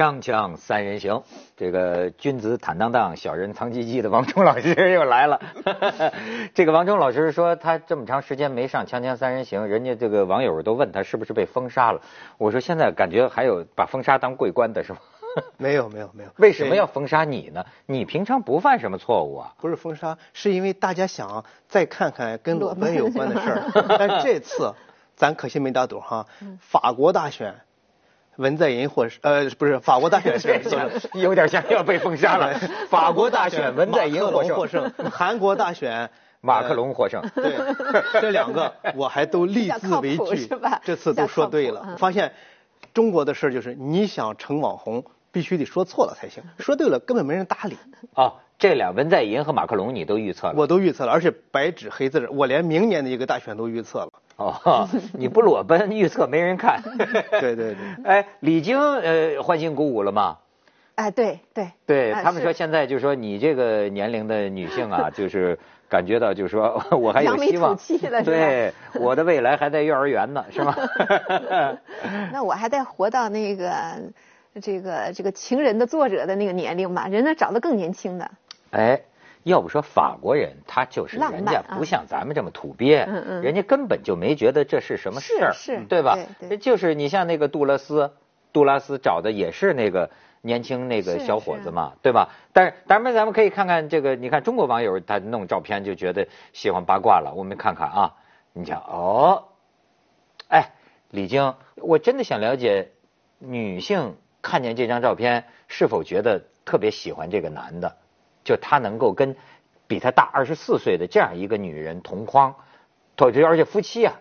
锵锵三人行，这个君子坦荡荡，小人藏鸡鸡的王冲老师又来了。这个王冲老师说，他这么长时间没上锵锵三人行，人家这个网友都问他是不是被封杀了。我说现在感觉还有把封杀当桂冠的是吗？没有没有没有。为什么要封杀你呢？你平常不犯什么错误啊？不是封杀，是因为大家想再看看跟裸奔有关的事儿。但这次咱可惜没打赌哈，法国大选。文在寅获胜，呃，不是法国大选是 有点像要被封杀了。法国大选文在寅获胜，韩国大选马克龙获胜。对，这两个我还都立字为据，这次都说对了。发现中国的事就是你想成网红，必须得说错了才行，说对了根本没人搭理。啊，这俩文在寅和马克龙你都预测了？我都预测了，而且白纸黑字，我连明年的一个大选都预测了。哦，你不裸奔预测没人看。对 对对。哎，李菁呃欢欣鼓舞了吗？哎，对对。对他们说现在就是说你这个年龄的女性啊，就是感觉到就是说我还有希望。对，我的未来还在幼儿园呢，是吗？那我还得活到那个这个这个情人的作者的那个年龄吧，人家找的更年轻的。哎。要不说法国人，他就是人家不像咱们这么土鳖，人家根本就没觉得这是什么事儿，对吧？就是你像那个杜拉斯，杜拉斯找的也是那个年轻那个小伙子嘛，对吧？但是当然咱们可以看看这个，你看中国网友他弄照片就觉得喜欢八卦了，我们看看啊，你讲哦，哎，李菁，我真的想了解女性看见这张照片是否觉得特别喜欢这个男的。就他能够跟比他大二十四岁的这样一个女人同框，而且而且夫妻啊。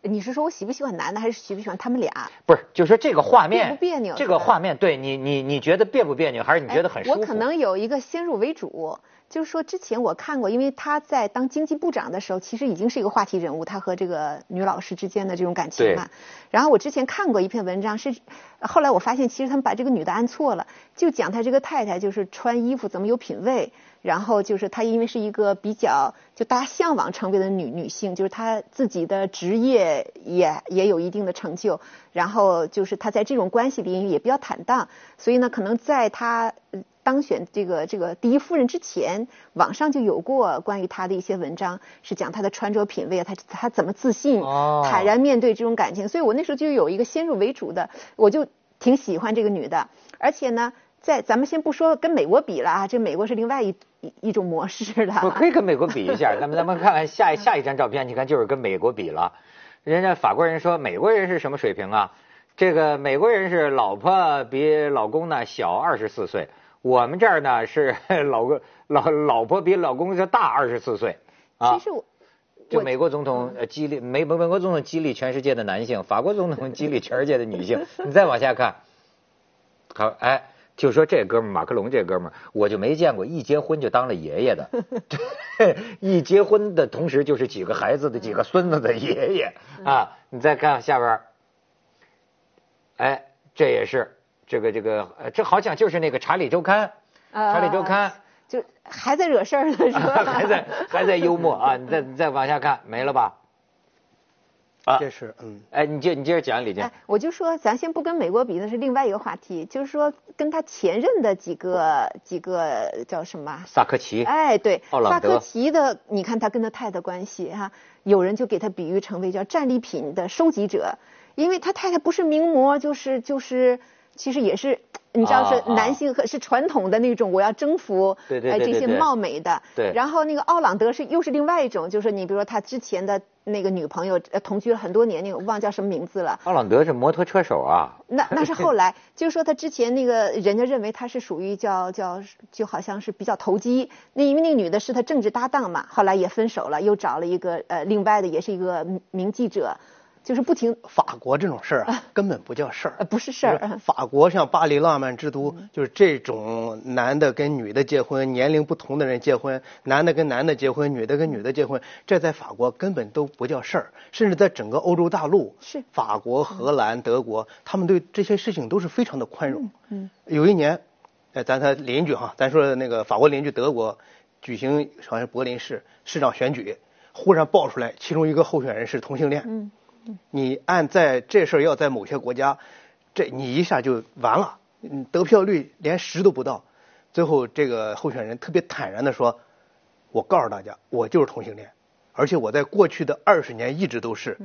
你是说我喜不喜欢男的，还是喜不喜欢他们俩？不是，就说这个画面别不别扭？这个画面对你你你觉得别不别扭，还是你觉得很舒服？我可能有一个先入为主。就是说，之前我看过，因为他在当经济部长的时候，其实已经是一个话题人物，他和这个女老师之间的这种感情嘛。然后我之前看过一篇文章，是后来我发现，其实他们把这个女的按错了，就讲他这个太太就是穿衣服怎么有品位，然后就是她因为是一个比较就大家向往成为的女女性，就是她自己的职业也也有一定的成就，然后就是她在这种关系里也比较坦荡，所以呢，可能在她。当选这个这个第一夫人之前，网上就有过关于她的一些文章，是讲她的穿着品味啊，她她怎么自信、坦然面对这种感情。所以我那时候就有一个先入为主的，我就挺喜欢这个女的。而且呢，在咱们先不说跟美国比了啊，这美国是另外一一种模式了。我可以跟美国比一下，咱们咱们看看下下一张照片，你看就是跟美国比了。人家法国人说美国人是什么水平啊？这个美国人是老婆比老公呢小二十四岁。我们这儿呢是 老公老老婆比老公就大二十四岁啊。其实我就美国总统激励美美美国总统激励全世界的男性，法国总统激励全世界的女性。你再往下看，好哎，就说这哥们马克龙这哥们，我就没见过一结婚就当了爷爷的，一结婚的同时就是几个孩子的几个孙子的爷爷啊。你再看下边，哎，这也是。这个这个，这好像就是那个《查理周刊》，《查理周刊》就还在惹事儿呢，是吧？还在还在幽默啊！你再你再往下看，没了吧？啊，这是嗯，哎，你接你接着讲，李健。我就说，咱先不跟美国比，那是另外一个话题。就是说，跟他前任的几个几个叫什么？萨科齐。哎，对，萨科齐的，你看他跟他太太关系哈，有人就给他比喻成为叫战利品的收集者，因为他太太不是名模，就是就是。其实也是，你知道是男性和是传统的那种，我要征服哎这些貌美的。对。然后那个奥朗德是又是另外一种，就是你比如说他之前的那个女朋友呃，同居了很多年，那个忘叫什么名字了。奥朗德是摩托车手啊。那那是后来，就是说他之前那个人家认为他是属于叫叫就好像是比较投机，那因为那个女的是他政治搭档嘛，后来也分手了，又找了一个呃另外的也是一个名记者。就是不停，法国这种事儿啊，根本不叫事儿，不是事儿。法国像巴黎浪漫之都，就是这种男的跟女的结婚，年龄不同的人结婚，男的跟男的结婚，女的跟女的结婚，这在法国根本都不叫事儿。甚至在整个欧洲大陆，是法国、荷兰、德国，他们对这些事情都是非常的宽容。嗯，有一年，哎，咱他邻居哈，咱说那个法国邻居德国举行好像柏林市市长选举，忽然爆出来其中一个候选人是同性恋。嗯。你按在这事儿要在某些国家，这你一下就完了，得票率连十都不到。最后这个候选人特别坦然的说：“我告诉大家，我就是同性恋，而且我在过去的二十年一直都是，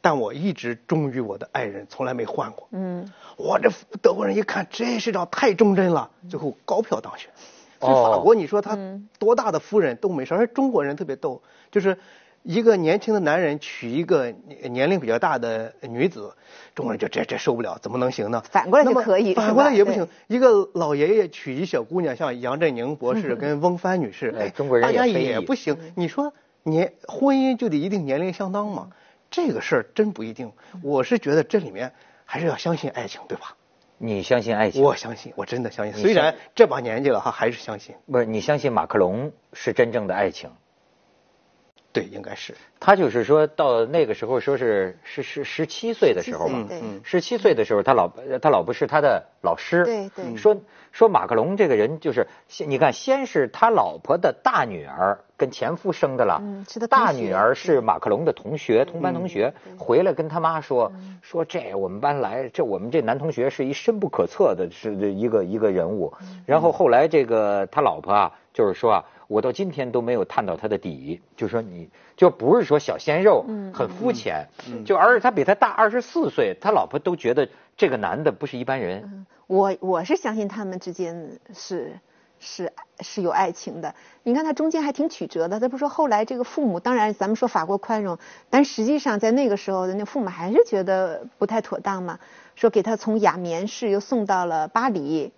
但我一直忠于我的爱人，从来没换过。”嗯，我这德国人一看，这市长太忠贞了，最后高票当选。在法国，你说他多大的夫人都没事，而中国人特别逗，就是一个年轻的男人娶一个年龄比较大的女子，中国人就这这受不了，怎么能行呢？反过来就可以，反过来也不行。一个老爷爷娶一小姑娘，像杨振宁博士跟翁帆女士，哎，中国人大家也不行。你说年婚姻就得一定年龄相当吗？这个事儿真不一定。我是觉得这里面还是要相信爱情，对吧？你相信爱情？我相信，我真的相信。虽然这把年纪了，哈，还是相信。不是，你相信马克龙是真正的爱情？对，应该是。他就是说到那个时候，说是是是十七岁的时候嘛，十七岁的时候，他老他老婆是他的老师。对对。说说马克龙这个人，就是先你看，先是他老婆的大女儿跟前夫生的了，是的。大女儿是马克龙的同学，同班同学，回来跟他妈说说这我们班来，这我们这男同学是一深不可测的，是一个一个人物。然后后来这个他老婆啊，就是说啊。我到今天都没有探到他的底，就说你就不是说小鲜肉，很肤浅，就而且他比他大二十四岁，他老婆都觉得这个男的不是一般人。我我是相信他们之间是是是有爱情的。你看他中间还挺曲折的，他不说后来这个父母，当然咱们说法国宽容，但实际上在那个时候的那父母还是觉得不太妥当嘛，说给他从雅眠市又送到了巴黎。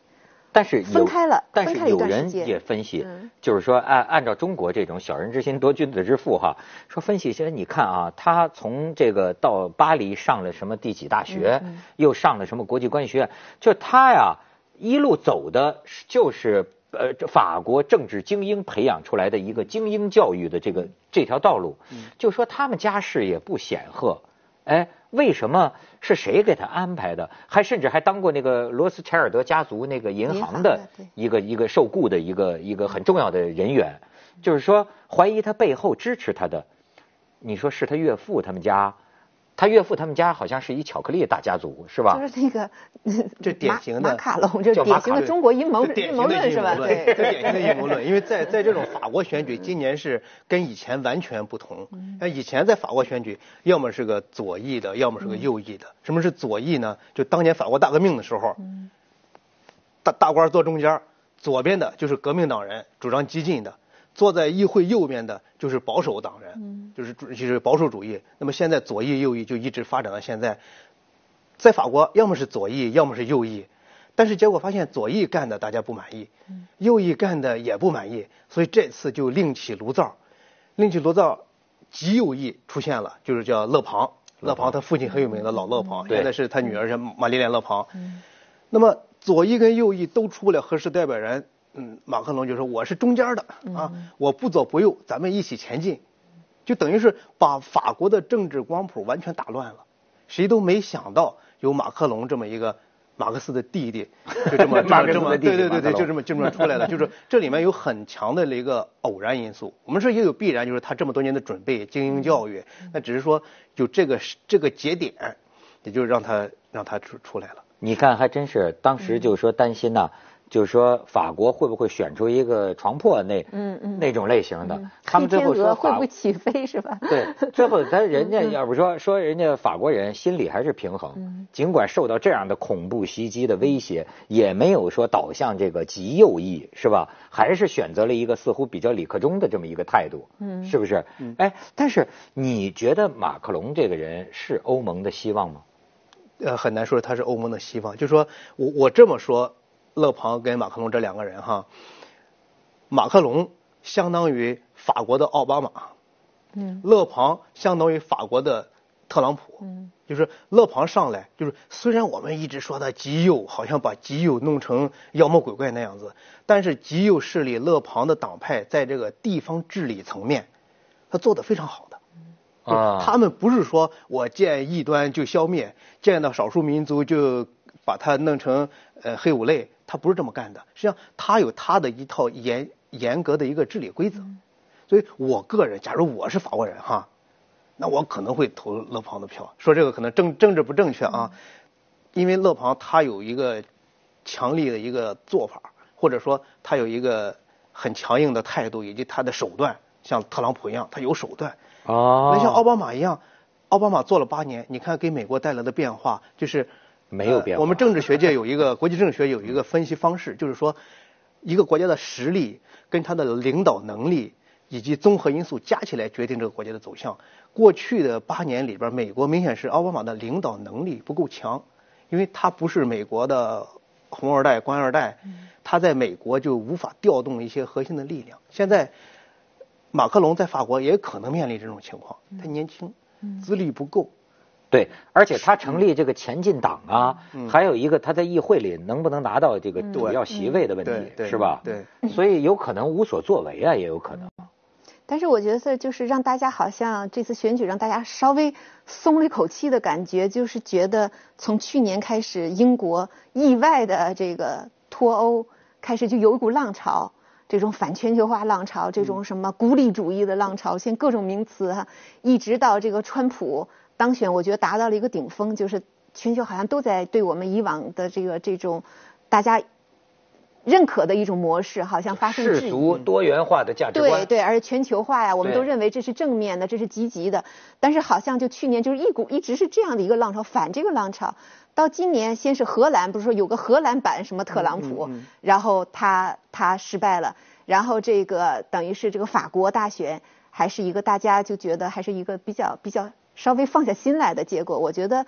但是分开了，但是有人也分析，就是说按按照中国这种小人之心夺君子之腹哈，说分析些你看啊，他从这个到巴黎上了什么第几大学，又上了什么国际关系学院，就他呀一路走的就是呃法国政治精英培养出来的一个精英教育的这个这条道路，就说他们家世也不显赫，哎。为什么是谁给他安排的？还甚至还当过那个罗斯柴尔德家族那个银行的一个一个受雇的一个一个很重要的人员，就是说怀疑他背后支持他的，你说是他岳父他们家？他岳父他们家好像是一巧克力大家族，是吧？就是那个，这典型的马卡龙，这典型的中国阴谋阴谋论是吧？对，这典型的阴谋论。因为在在这种法国选举，今年是跟以前完全不同。那以前在法国选举，要么是个左翼的，要么是个右翼的。什么是左翼呢？就当年法国大革命的时候，大大官坐中间，左边的就是革命党人，主张激进的。坐在议会右边的就是保守党人，就是就是保守主义。那么现在左翼右翼就一直发展到现在，在法国要么是左翼，要么是右翼，但是结果发现左翼干的大家不满意，右翼干的也不满意，所以这次就另起炉灶，另起炉灶，极右翼出现了，就是叫勒庞，勒庞他父亲很有名的老勒庞，现在是他女儿叫玛丽莲勒庞。那么左翼跟右翼都出不了合适代表人。嗯，马克龙就说我是中间的啊，我不左不右，咱们一起前进，就等于是把法国的政治光谱完全打乱了。谁都没想到有马克龙这么一个马克思的弟弟，就这么 这么对对对对，就这么就这么出来了。就是这里面有很强的一个偶然因素。我们说也有必然，就是他这么多年的准备、精英教育，那只是说就这个这个节点，也就让他让他出出来了。你看，还真是当时就说担心呐。就是说，法国会不会选出一个床破那嗯嗯那种类型的？他们最后说会不会起飞是吧？对，最后咱人家 要不说说人家法国人心里还是平衡，尽管受到这样的恐怖袭击的威胁，也没有说倒向这个极右翼是吧？还是选择了一个似乎比较李克中的这么一个态度，嗯，是不是？哎，但是你觉得马克龙这个人是欧盟的希望吗？呃，很难说他是欧盟的希望。就说我我这么说。勒庞跟马克龙这两个人哈，马克龙相当于法国的奥巴马，嗯，勒庞相当于法国的特朗普，嗯，就是勒庞上来就是虽然我们一直说他极右，好像把极右弄成妖魔鬼怪那样子，但是极右势力勒庞的党派在这个地方治理层面，他做的非常好的，啊，他们不是说我见异端就消灭，见到少数民族就把他弄成呃黑五类。他不是这么干的，实际上他有他的一套严严格的一个治理规则，所以我个人，假如我是法国人哈，那我可能会投勒庞的票。说这个可能政政治不正确啊，因为勒庞他有一个强力的一个做法，或者说他有一个很强硬的态度以及他的手段，像特朗普一样，他有手段。哦。那像奥巴马一样，奥巴马做了八年，你看给美国带来的变化就是没有变化。我们政治学界有一个国际政治学有一个分析方式，就是说一个国家的实力跟他的领导能力以及综合因素加起来决定这个国家的走向。过去的八年里边，美国明显是奥巴马的领导能力不够强。因为他不是美国的红二代、官二代，他在美国就无法调动一些核心的力量。现在马克龙在法国也可能面临这种情况，他年轻，资历不够。对，而且他成立这个前进党啊，还有一个他在议会里能不能拿到这个主要席位的问题，是吧？对，所以有可能无所作为啊，也有可能。但是我觉得就是让大家好像这次选举让大家稍微松了一口气的感觉，就是觉得从去年开始，英国意外的这个脱欧开始就有一股浪潮，这种反全球化浪潮，这种什么孤立主义的浪潮，现各种名词哈，一直到这个川普当选，我觉得达到了一个顶峰，就是全球好像都在对我们以往的这个这种大家。认可的一种模式，好像发生世俗多元化的价值观。对对，而全球化呀，我们都认为这是正面的，这是积极的。但是好像就去年就是一股一直是这样的一个浪潮，反这个浪潮。到今年，先是荷兰，不是说有个荷兰版什么特朗普，然后他他失败了，然后这个等于是这个法国大选，还是一个大家就觉得还是一个比较比较稍微放下心来的结果。我觉得。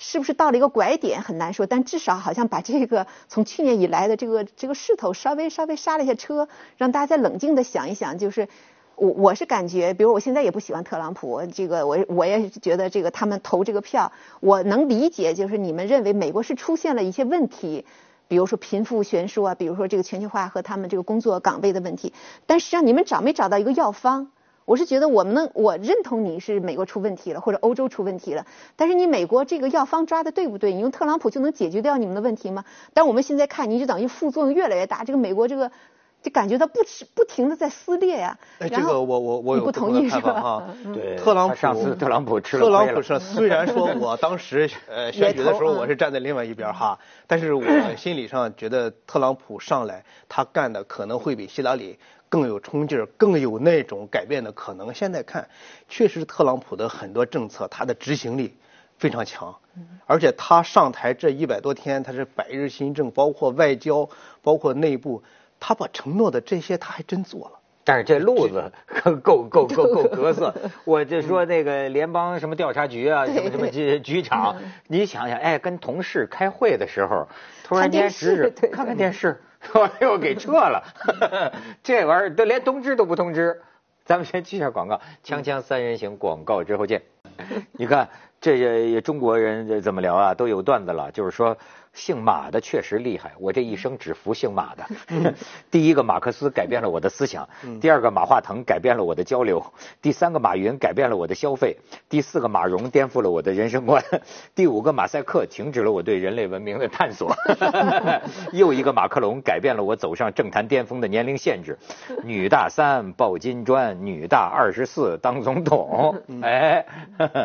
是不是到了一个拐点很难说，但至少好像把这个从去年以来的这个这个势头稍微稍微刹了一下车，让大家再冷静的想一想。就是我我是感觉，比如我现在也不喜欢特朗普，这个我我也觉得这个他们投这个票，我能理解，就是你们认为美国是出现了一些问题，比如说贫富悬殊啊，比如说这个全球化和他们这个工作岗位的问题，但实际上你们找没找到一个药方？我是觉得我们能，我认同你是美国出问题了，或者欧洲出问题了。但是你美国这个药方抓的对不对？你用特朗普就能解决掉你们的问题吗？但我们现在看，你就等于副作用越来越大。这个美国这个，就感觉到不吃不停的在撕裂呀。哎，这个我我我有不同意是吧？对，特朗普上次特朗普吃了特朗普是虽然说 我当时呃选举的时候我是站在另外一边哈，但是我心理上觉得特朗普上来他干的可能会比希拉里。更有冲劲儿，更有那种改变的可能。现在看，确实特朗普的很多政策，他的执行力非常强，而且他上台这一百多天，他是百日新政，包括外交，包括内部，他把承诺的这些他还真做了。但是这路子 够够够够格色，我就说那个联邦什么调查局啊，什么什么局 局长，你想想，哎，跟同事开会的时候，突然间指指看看电视。我又给撤了，这玩意儿都连通知都不通知。咱们先去下广告，锵锵三人行广告之后见。你看，这些中国人怎么聊啊？都有段子了，就是说。姓马的确实厉害，我这一生只服姓马的。第一个马克思改变了我的思想，第二个马化腾改变了我的交流，第三个马云改变了我的消费，第四个马蓉颠覆了我的人生观，第五个马赛克停止了我对人类文明的探索，又一个马克龙改变了我走上政坛巅峰的年龄限制。女大三抱金砖，女大二十四当总统。哎，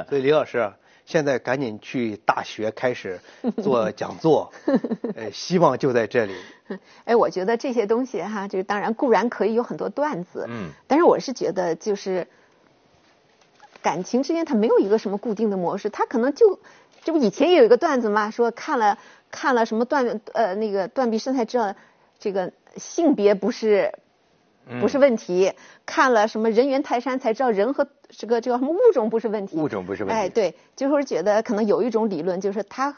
所以李老师。现在赶紧去大学开始 做讲座，呃，希望就在这里。哎，我觉得这些东西哈，这个当然固然可以有很多段子，嗯，但是我是觉得就是感情之间它没有一个什么固定的模式，它可能就这不以前也有一个段子嘛，说看了看了什么断呃那个断臂生才知道这个性别不是。不是问题，看了什么人猿泰山才知道人和这个这个什么物种不是问题。物种不是问题。哎，对，就是觉得可能有一种理论，就是他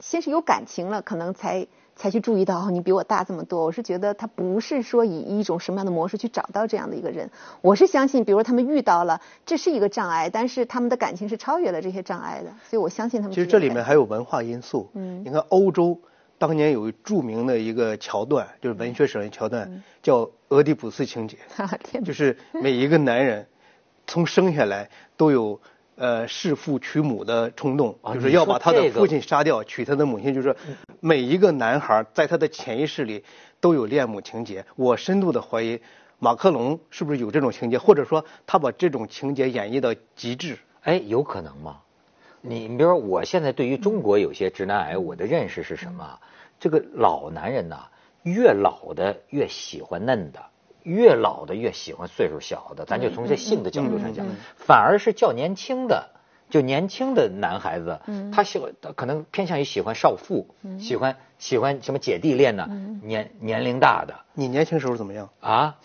先是有感情了，可能才才去注意到你比我大这么多。我是觉得他不是说以一种什么样的模式去找到这样的一个人。我是相信，比如他们遇到了，这是一个障碍，但是他们的感情是超越了这些障碍的，所以我相信他们。其实这里面还有文化因素。嗯。你看欧洲。当年有著名的一个桥段，就是文学史上桥段，叫俄狄浦斯情节，就是每一个男人从生下来都有呃弑父娶母的冲动，就是要把他的父亲杀掉，娶他的母亲。就是每一个男孩在他的潜意识里都有恋母情节。我深度的怀疑马克龙是不是有这种情节，或者说他把这种情节演绎到极致？哎，有可能吗？你你比如说，我现在对于中国有些直男癌，我的认识是什么？这个老男人呐，越老的越喜欢嫩的，越老的越喜欢岁数小的。咱就从这性的角度上讲，反而是较年轻的，就年轻的男孩子，他喜欢可能偏向于喜欢少妇，喜欢喜欢什么姐弟恋呢？年年龄大的。你年轻时候怎么样啊？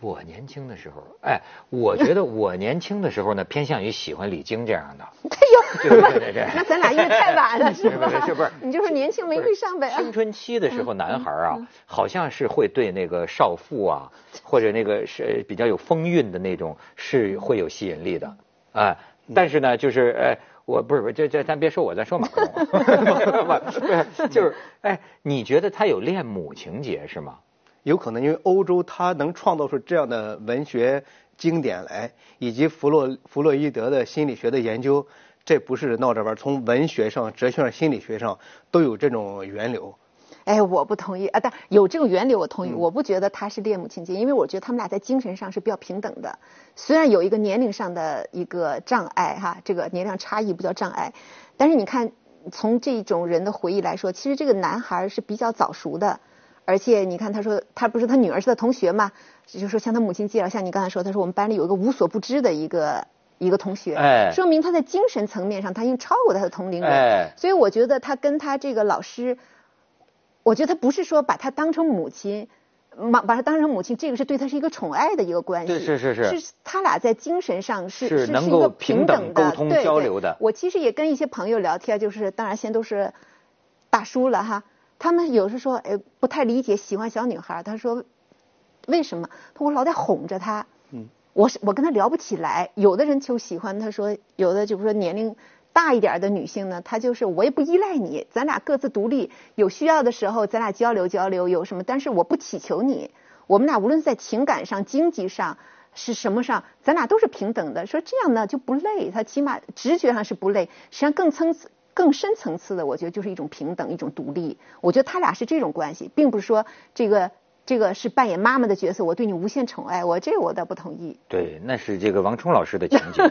我年轻的时候，哎，我觉得我年轻的时候呢，偏向于喜欢李菁这样的。哎呦，对对对，那咱俩因为太晚了，是吧？是不是？你就是年轻没遇上呗。青春期的时候，男孩啊，好像是会对那个少妇啊，或者那个是比较有风韵的那种，是会有吸引力的。哎，但是呢，就是哎，我不是不是，这这咱别说我，咱说马克龙。就是哎，你觉得他有恋母情节是吗？有可能，因为欧洲它能创造出这样的文学经典来，以及弗洛弗洛伊德的心理学的研究，这不是闹着玩从文学上、哲学上、心理学上都有这种源流。哎，我不同意啊！但有这种源流，我同意。我不觉得他是恋母情节，因为我觉得他们俩在精神上是比较平等的。虽然有一个年龄上的一个障碍哈，这个年龄差异不叫障碍，但是你看，从这种人的回忆来说，其实这个男孩是比较早熟的。而且你看，他说他不是他女儿是他同学嘛，就是说向他母亲介绍，像你刚才说，他说我们班里有一个无所不知的一个一个同学，哎，说明他在精神层面上他已经超过他的同龄人，哎，所以我觉得他跟他这个老师，我觉得他不是说把他当成母亲，把把他当成母亲，这个是对他是一个宠爱的一个关系，是是是，是他俩在精神上是是是一个平等沟通交流的。我其实也跟一些朋友聊天，就是当然现在都是大叔了哈。他们有时说，哎，不太理解喜欢小女孩。他说，为什么？他我老得哄着她。嗯。我是我跟她聊不起来。有的人就喜欢他说，有的就是说年龄大一点的女性呢，她就是我也不依赖你，咱俩各自独立，有需要的时候咱俩交流交流，有什么？但是我不祈求你，我们俩无论在情感上、经济上是什么上，咱俩都是平等的。说这样呢就不累，她起码直觉上是不累，实际上更层次。更深层次的，我觉得就是一种平等，一种独立。我觉得他俩是这种关系，并不是说这个这个是扮演妈妈的角色，我对你无限宠爱。我这我倒不同意。对，那是这个王冲老师的情节。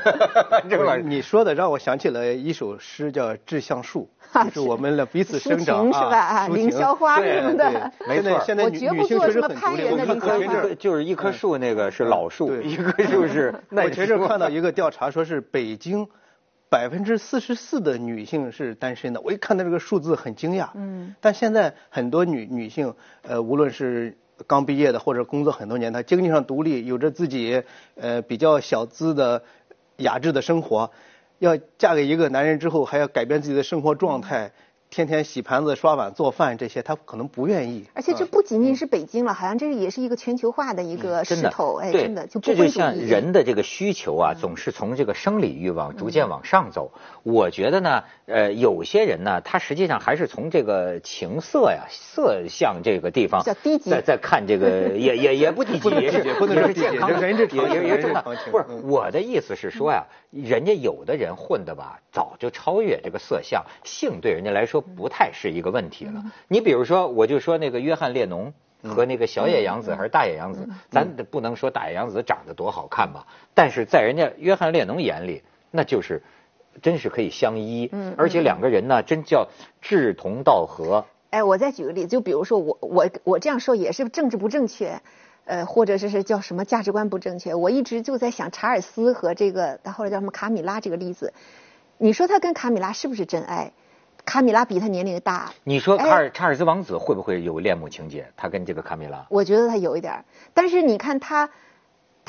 这个你说的让我想起了一首诗，叫《致橡树 》，就是我们的彼此生长是吧？啊，凌霄花什么的。没错，现在女性确实很独立。一就是一棵树，那个是老树，一棵树是。我前阵看到一个调查，说是北京。百分之四十四的女性是单身的，我一看到这个数字很惊讶。嗯，但现在很多女女性，呃，无论是刚毕业的或者工作很多年，她经济上独立，有着自己呃比较小资的雅致的生活，要嫁给一个男人之后，还要改变自己的生活状态。天天洗盘子、刷碗、做饭这些，他可能不愿意。而且这不仅仅是北京了，好像这也是一个全球化的一个势头。哎，真的，就这就像人的这个需求啊，总是从这个生理欲望逐渐往上走。我觉得呢，呃，有些人呢，他实际上还是从这个情色呀、色相这个地方在在看这个，也也也不低级，也是也是健康，也也也正常。不是我的意思是说呀，人家有的人混的吧，早就超越这个色相，性对人家来说。不太是一个问题了。你比如说，我就说那个约翰列侬和那个小野洋子还是大野洋子，咱不能说大野洋子长得多好看吧？但是在人家约翰列侬眼里，那就是真是可以相依，而且两个人呢，真叫志同道合。哎，我再举个例子，就比如说我我我这样说也是政治不正确，呃，或者是是叫什么价值观不正确。我一直就在想查尔斯和这个他后来叫什么卡米拉这个例子，你说他跟卡米拉是不是真爱？卡米拉比他年龄大，你说卡尔查尔斯王子会不会有恋母情节？他跟这个卡米拉，我觉得他有一点，但是你看他。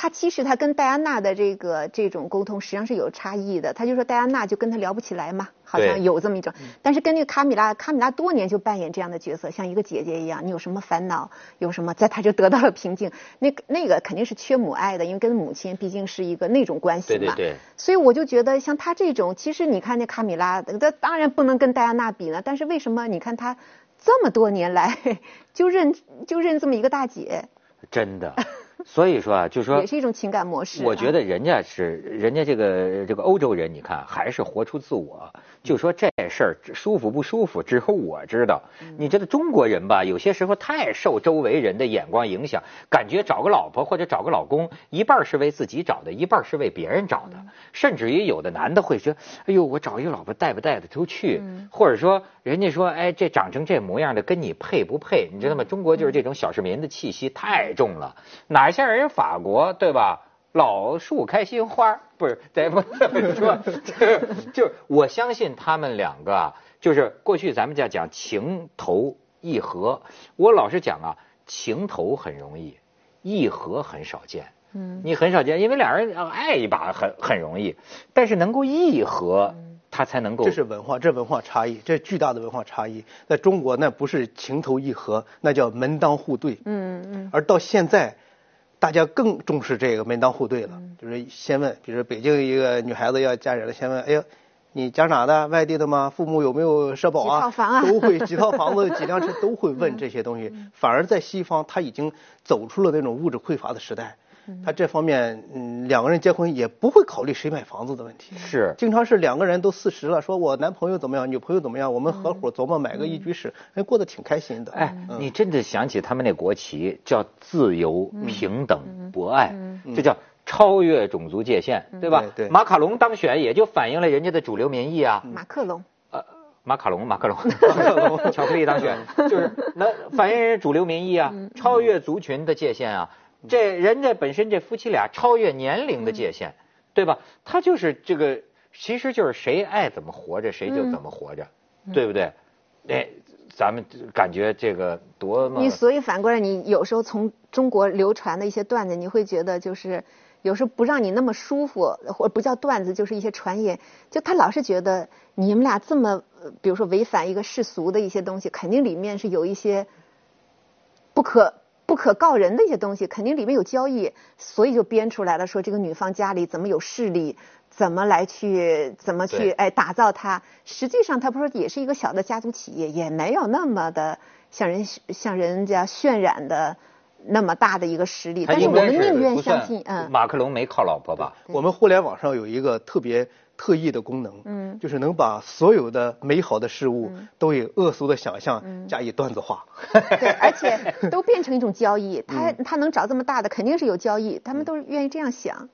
他其实他跟戴安娜的这个这种沟通实际上是有差异的。他就说戴安娜就跟他聊不起来嘛，好像有这么一种。但是跟那个卡米拉，卡米拉多年就扮演这样的角色，像一个姐姐一样。你有什么烦恼，有什么，在他就得到了平静。那那个肯定是缺母爱的，因为跟母亲毕竟是一个那种关系嘛。对对对。所以我就觉得像他这种，其实你看那卡米拉，他当然不能跟戴安娜比呢。但是为什么你看他这么多年来 就认就认这么一个大姐？真的。所以说啊，就是说也是一种情感模式。我觉得人家是人家这个这个欧洲人，你看还是活出自我。就说这事儿舒服不舒服，只有我知道。你觉得中国人吧，有些时候太受周围人的眼光影响，感觉找个老婆或者找个老公，一半是为自己找的，一半是为别人找的。甚至于有的男的会说：“哎呦，我找一个老婆带不带得出去？”或者说，人家说：“哎，这长成这模样的，跟你配不配？”你知道吗？中国就是这种小市民的气息太重了，哪像人法国，对吧？老树开心花，不是 对不？说 就我相信他们两个啊，就是过去咱们叫讲情投意合，我老是讲啊，情投很容易，意合很少见。嗯，你很少见，因为俩人爱一把很很容易，但是能够意合，他才能够。这是文化，这文化差异，这巨大的文化差异。在中国，那不是情投意合，那叫门当户对。嗯嗯。而到现在。大家更重视这个门当户对了，就是先问，比如说北京一个女孩子要嫁人了，先问，哎呦，你家哪的？外地的吗？父母有没有社保啊？几套房啊？都会几套房子、几辆车都会问这些东西。反而在西方，他已经走出了那种物质匮乏的时代。他这方面，嗯，两个人结婚也不会考虑谁买房子的问题。是，经常是两个人都四十了，说我男朋友怎么样，女朋友怎么样，我们合伙琢磨买个一居室，哎，过得挺开心的。哎，你真的想起他们那国旗叫自由、平等、博爱，这叫超越种族界限，对吧？对。马卡龙当选也就反映了人家的主流民意啊。马克龙。呃，马卡龙，马克龙，马克龙，巧克力当选，就是那反映人主流民意啊，超越族群的界限啊。这人家本身这夫妻俩超越年龄的界限，对吧？他就是这个，其实就是谁爱怎么活着谁就怎么活着，对不对？哎，咱们感觉这个多么……你所以反过来，你有时候从中国流传的一些段子，你会觉得就是有时候不让你那么舒服，或不叫段子，就是一些传言。就他老是觉得你们俩这么，比如说违反一个世俗的一些东西，肯定里面是有一些不可。不可告人的一些东西，肯定里面有交易，所以就编出来了，说这个女方家里怎么有势力，怎么来去，怎么去哎打造它。实际上，他不是也是一个小的家族企业，也没有那么的像人像人家渲染的那么大的一个实力。但是我们宁愿相信，嗯，马克龙没靠老婆吧？我们互联网上有一个特别。特异的功能，嗯，就是能把所有的美好的事物都以恶俗的想象加以段子化，对，而且都变成一种交易。他他能找这么大的，肯定是有交易，他们都愿意这样想。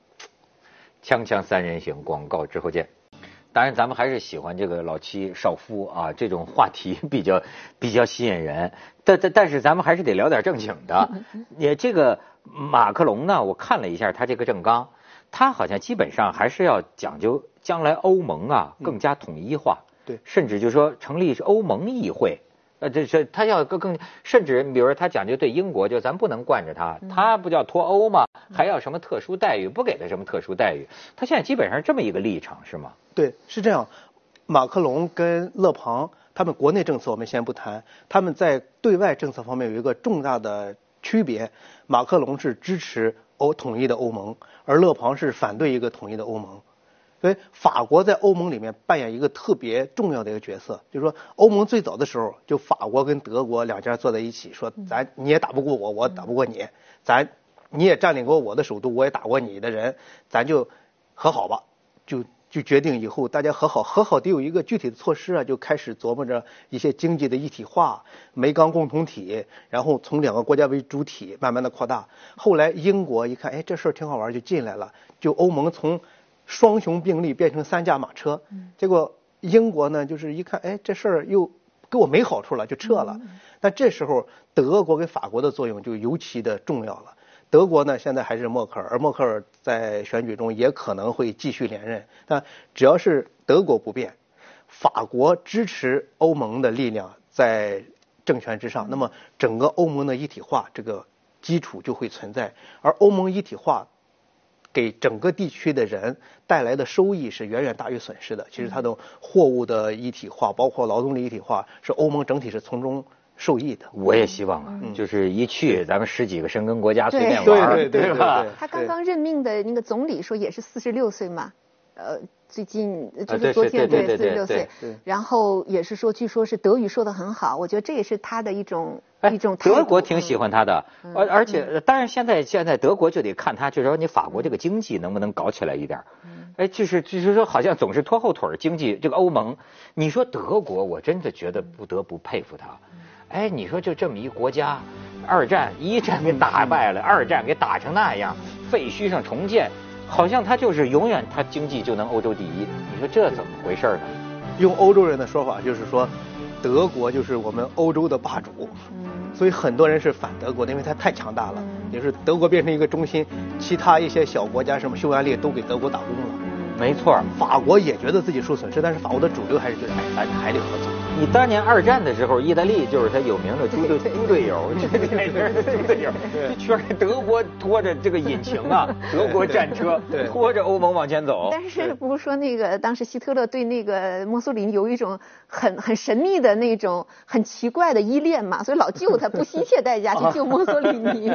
锵锵三人行，广告之后见。当然，咱们还是喜欢这个老七少夫啊，这种话题比较 比较吸引人。但但但是，咱们还是得聊点正经的。也这个马克龙呢，我看了一下他这个政纲。他好像基本上还是要讲究将来欧盟啊更加统一化，对，甚至就说成立是欧盟议会，呃，这是他要更更，甚至比如说他讲究对英国，就咱不能惯着他，他不叫脱欧吗？还要什么特殊待遇？不给他什么特殊待遇？他现在基本上这么一个立场是吗？对，是这样。马克龙跟勒庞他们国内政策我们先不谈，他们在对外政策方面有一个重大的区别。马克龙是支持欧统一的欧盟。而勒庞是反对一个统一的欧盟，所以法国在欧盟里面扮演一个特别重要的一个角色。就是说，欧盟最早的时候，就法国跟德国两家坐在一起，说咱你也打不过我，我打不过你，咱你也占领过我的首都，我也打过你的人，咱就和好吧，就。就决定以后大家和好，和好得有一个具体的措施啊，就开始琢磨着一些经济的一体化、煤钢共同体，然后从两个国家为主体慢慢的扩大。后来英国一看，哎，这事儿挺好玩，就进来了。就欧盟从双雄并立变成三驾马车。结果英国呢，就是一看，哎，这事儿又给我没好处了，就撤了。但这时候德国跟法国的作用就尤其的重要了。德国呢，现在还是默克尔，而默克尔在选举中也可能会继续连任。但只要是德国不变，法国支持欧盟的力量在政权之上，那么整个欧盟的一体化这个基础就会存在。而欧盟一体化给整个地区的人带来的收益是远远大于损失的。其实它的货物的一体化，包括劳动力一体化，是欧盟整体是从中。受益的，我也希望啊，就是一去咱们十几个申根国家随便玩，对吧？他刚刚任命的那个总理说也是四十六岁嘛，呃，最近就是昨天对四十六岁，然后也是说，据说是德语说的很好，我觉得这也是他的一种一种。德国挺喜欢他的，而而且当然现在现在德国就得看他，就是说你法国这个经济能不能搞起来一点。哎，就是就是说，好像总是拖后腿经济这个欧盟，你说德国，我真的觉得不得不佩服他。哎，你说就这么一国家，二战一战给打败了，二战给打成那样，废墟上重建，好像他就是永远他经济就能欧洲第一。你说这怎么回事呢？用欧洲人的说法就是说，德国就是我们欧洲的霸主。所以很多人是反德国的，因为它太强大了。也是德国变成一个中心，其他一些小国家，什么匈牙利都给德国打工了。没错，法国也觉得自己受损失，但是法国的主流还是觉得哎，咱还得合作。你当年二战的时候，意大利就是他有名的猪队 猪队友，这个里边的猪队友，全是德国拖着这个引擎啊，德国战车拖着欧盟往前走。但是不是说那个当时希特勒对那个墨索里尼有一种很 很神秘的那种很奇怪的依恋嘛？所以老救他，不惜一切代价去救墨索里尼。